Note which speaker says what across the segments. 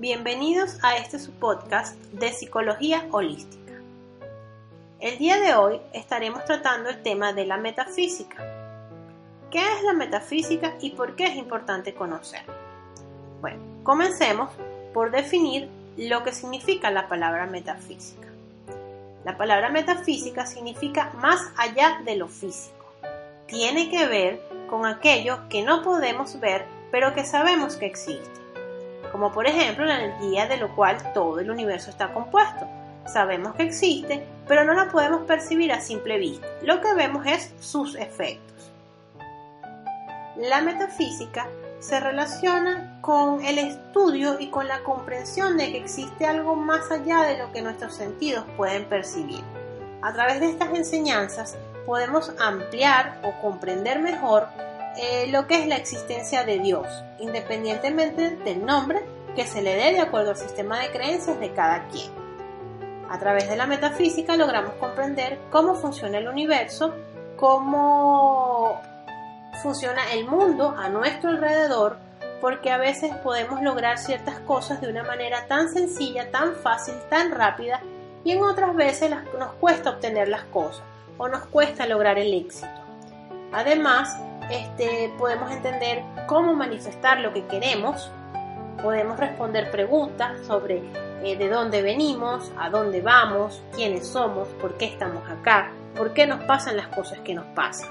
Speaker 1: Bienvenidos a este su podcast de psicología holística. El día de hoy estaremos tratando el tema de la metafísica. ¿Qué es la metafísica y por qué es importante conocerla? Bueno, comencemos por definir lo que significa la palabra metafísica. La palabra metafísica significa más allá de lo físico. Tiene que ver con aquello que no podemos ver pero que sabemos que existe como por ejemplo la energía de lo cual todo el universo está compuesto. Sabemos que existe, pero no la podemos percibir a simple vista. Lo que vemos es sus efectos. La metafísica se relaciona con el estudio y con la comprensión de que existe algo más allá de lo que nuestros sentidos pueden percibir. A través de estas enseñanzas podemos ampliar o comprender mejor eh, lo que es la existencia de Dios, independientemente del nombre que se le dé de acuerdo al sistema de creencias de cada quien. A través de la metafísica logramos comprender cómo funciona el universo, cómo funciona el mundo a nuestro alrededor, porque a veces podemos lograr ciertas cosas de una manera tan sencilla, tan fácil, tan rápida, y en otras veces nos cuesta obtener las cosas o nos cuesta lograr el éxito. Además, este, podemos entender cómo manifestar lo que queremos, podemos responder preguntas sobre eh, de dónde venimos, a dónde vamos, quiénes somos, por qué estamos acá, por qué nos pasan las cosas que nos pasan.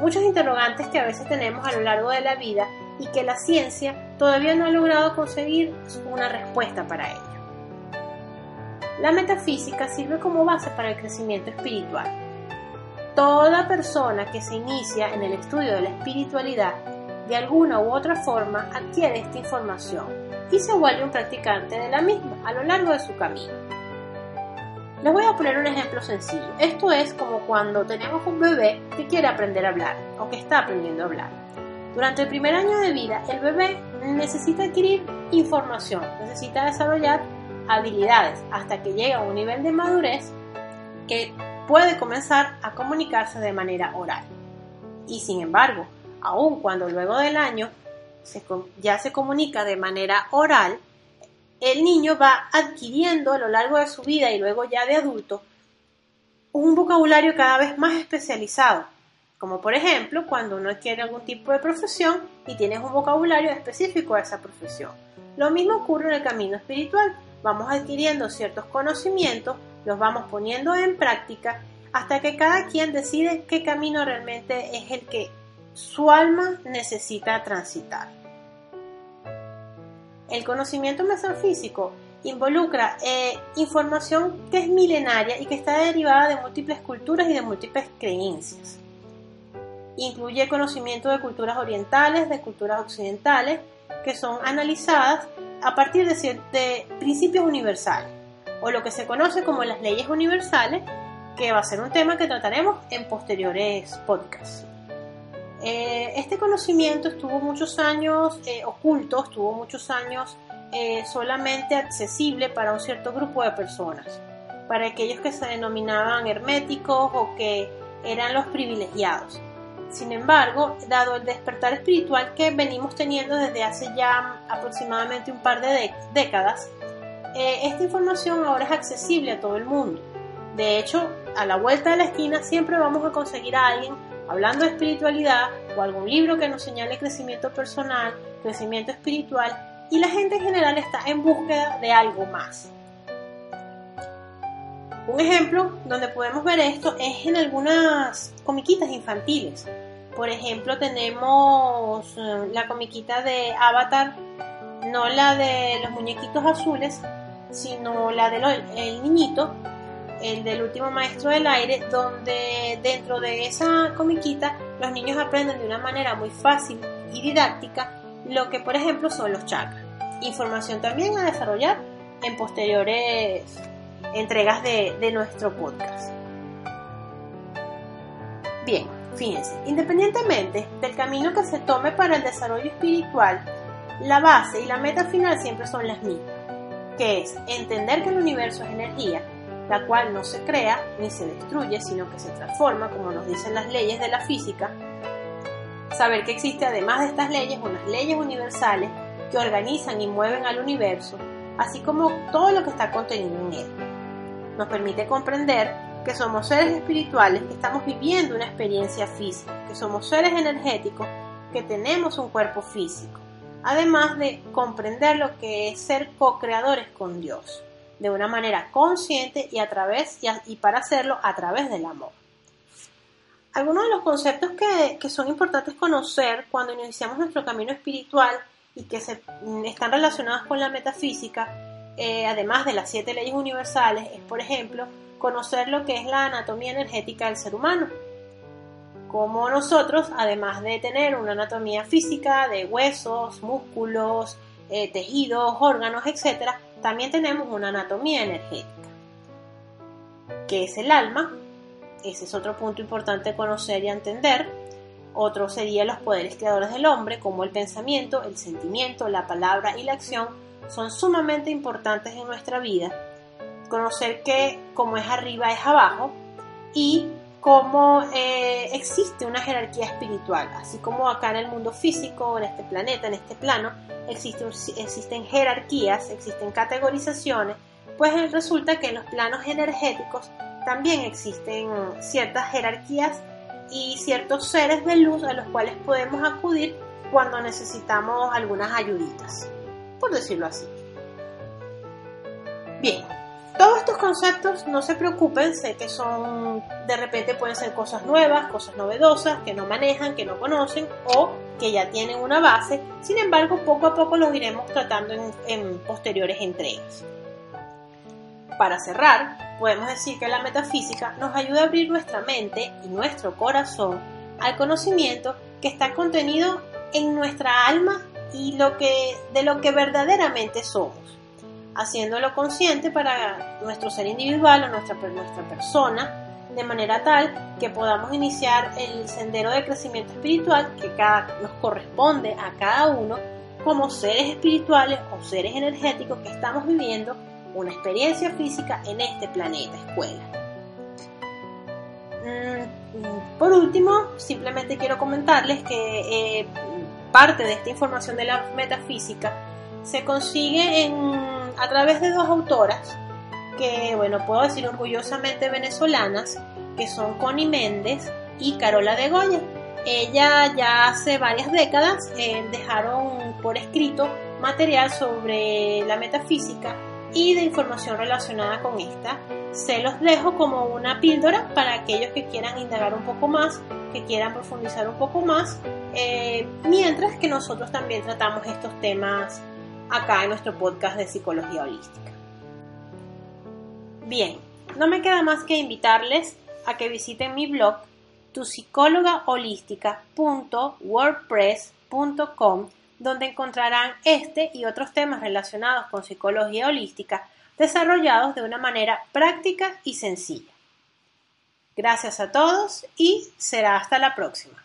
Speaker 1: Muchos interrogantes que a veces tenemos a lo largo de la vida y que la ciencia todavía no ha logrado conseguir una respuesta para ello. La metafísica sirve como base para el crecimiento espiritual Toda persona que se inicia en el estudio de la espiritualidad de alguna u otra forma adquiere esta información y se vuelve un practicante de la misma a lo largo de su camino. Les voy a poner un ejemplo sencillo. Esto es como cuando tenemos un bebé que quiere aprender a hablar o que está aprendiendo a hablar. Durante el primer año de vida, el bebé necesita adquirir información, necesita desarrollar habilidades hasta que llega a un nivel de madurez que puede comenzar a comunicarse de manera oral. Y sin embargo, aun cuando luego del año ya se comunica de manera oral, el niño va adquiriendo a lo largo de su vida y luego ya de adulto un vocabulario cada vez más especializado, como por ejemplo cuando uno adquiere algún tipo de profesión y tienes un vocabulario específico a esa profesión. Lo mismo ocurre en el camino espiritual, vamos adquiriendo ciertos conocimientos los vamos poniendo en práctica hasta que cada quien decide qué camino realmente es el que su alma necesita transitar. El conocimiento metafísico involucra eh, información que es milenaria y que está derivada de múltiples culturas y de múltiples creencias. Incluye conocimiento de culturas orientales, de culturas occidentales, que son analizadas a partir de, de principios universales o lo que se conoce como las leyes universales, que va a ser un tema que trataremos en posteriores podcasts. Eh, este conocimiento estuvo muchos años eh, oculto, estuvo muchos años eh, solamente accesible para un cierto grupo de personas, para aquellos que se denominaban herméticos o que eran los privilegiados. Sin embargo, dado el despertar espiritual que venimos teniendo desde hace ya aproximadamente un par de décadas, eh, esta información ahora es accesible a todo el mundo. De hecho, a la vuelta de la esquina siempre vamos a conseguir a alguien hablando de espiritualidad o algún libro que nos señale crecimiento personal, crecimiento espiritual y la gente en general está en búsqueda de algo más. Un ejemplo donde podemos ver esto es en algunas comiquitas infantiles. Por ejemplo, tenemos eh, la comiquita de Avatar, no la de los muñequitos azules, sino la del el niñito, el del último maestro del aire, donde dentro de esa comiquita los niños aprenden de una manera muy fácil y didáctica lo que por ejemplo son los chakras. Información también a desarrollar en posteriores entregas de, de nuestro podcast. Bien, fíjense, independientemente del camino que se tome para el desarrollo espiritual, la base y la meta final siempre son las mismas, que es entender que el universo es energía la cual no se crea ni se destruye, sino que se transforma, como nos dicen las leyes de la física. Saber que existe además de estas leyes unas leyes universales que organizan y mueven al universo, así como todo lo que está contenido en él. Nos permite comprender que somos seres espirituales que estamos viviendo una experiencia física, que somos seres energéticos que tenemos un cuerpo físico, además de comprender lo que es ser co-creadores con Dios de una manera consciente y a través y, para hacerlo a través del amor. Algunos de los conceptos que, son importantes conocer cuando iniciamos nuestro camino espiritual y que se, mm, están relacionados con la metafísica, eh, además de las siete leyes universales, es por ejemplo conocer lo que es la anatomía energética del ser humano. Como nosotros, además de tener una anatomía física de huesos, músculos, eh, tejidos, órganos, etc., también tenemos una anatomía energética, que es el alma. Ese es otro punto importante conocer y entender. Otro sería los poderes creadores del hombre, como el pensamiento, el sentimiento, la palabra y la acción, son sumamente importantes en nuestra vida. Conocer que como es arriba es abajo y cómo eh, existe una jerarquía espiritual, así como acá en el mundo físico, en este planeta, en este plano, existen, jerarquías, existen categorizaciones, pues resulta que en los planos energéticos también existen ciertas jerarquías y ciertos seres de luz a los cuales podemos acudir cuando necesitamos algunas ayuditas, por decirlo así. Bien, todos estos conceptos, no se preocupen, sé que son, de repente pueden ser cosas nuevas, cosas novedosas, que no manejan, que no conocen o que ya tienen una base, sin embargo, poco a poco los iremos tratando en, posteriores entregas. Para cerrar, podemos decir que la metafísica nos ayuda a abrir nuestra mente y nuestro corazón al conocimiento que está contenido en nuestra alma y de lo que verdaderamente somos haciéndolo consciente para nuestro ser individual o nuestra, nuestra persona, de manera tal que podamos iniciar el sendero de crecimiento espiritual que cada, nos corresponde a cada uno como seres espirituales o seres energéticos que estamos viviendo una experiencia física en este planeta escuela. Mm, por último, simplemente quiero comentarles que eh, parte de esta información de la metafísica se consigue en a través de dos autoras que, bueno, puedo decir orgullosamente venezolanas, que son Connie Méndez y Carola de Goya. Ella ya hace varias décadas eh, dejaron por escrito material sobre la metafísica y de información relacionada con esta. Se los dejo como una píldora para aquellos que quieran indagar un poco más, que quieran profundizar un poco más, eh, mientras que nosotros también tratamos estos temas acá en nuestro podcast de psicología holística. Bien, no me queda más que invitarles a que visiten mi blog tuPsicólogaHolística.wordpress.com donde encontrarán este y otros temas relacionados con psicología holística desarrollados de una manera práctica y sencilla. Gracias a todos y será hasta la próxima.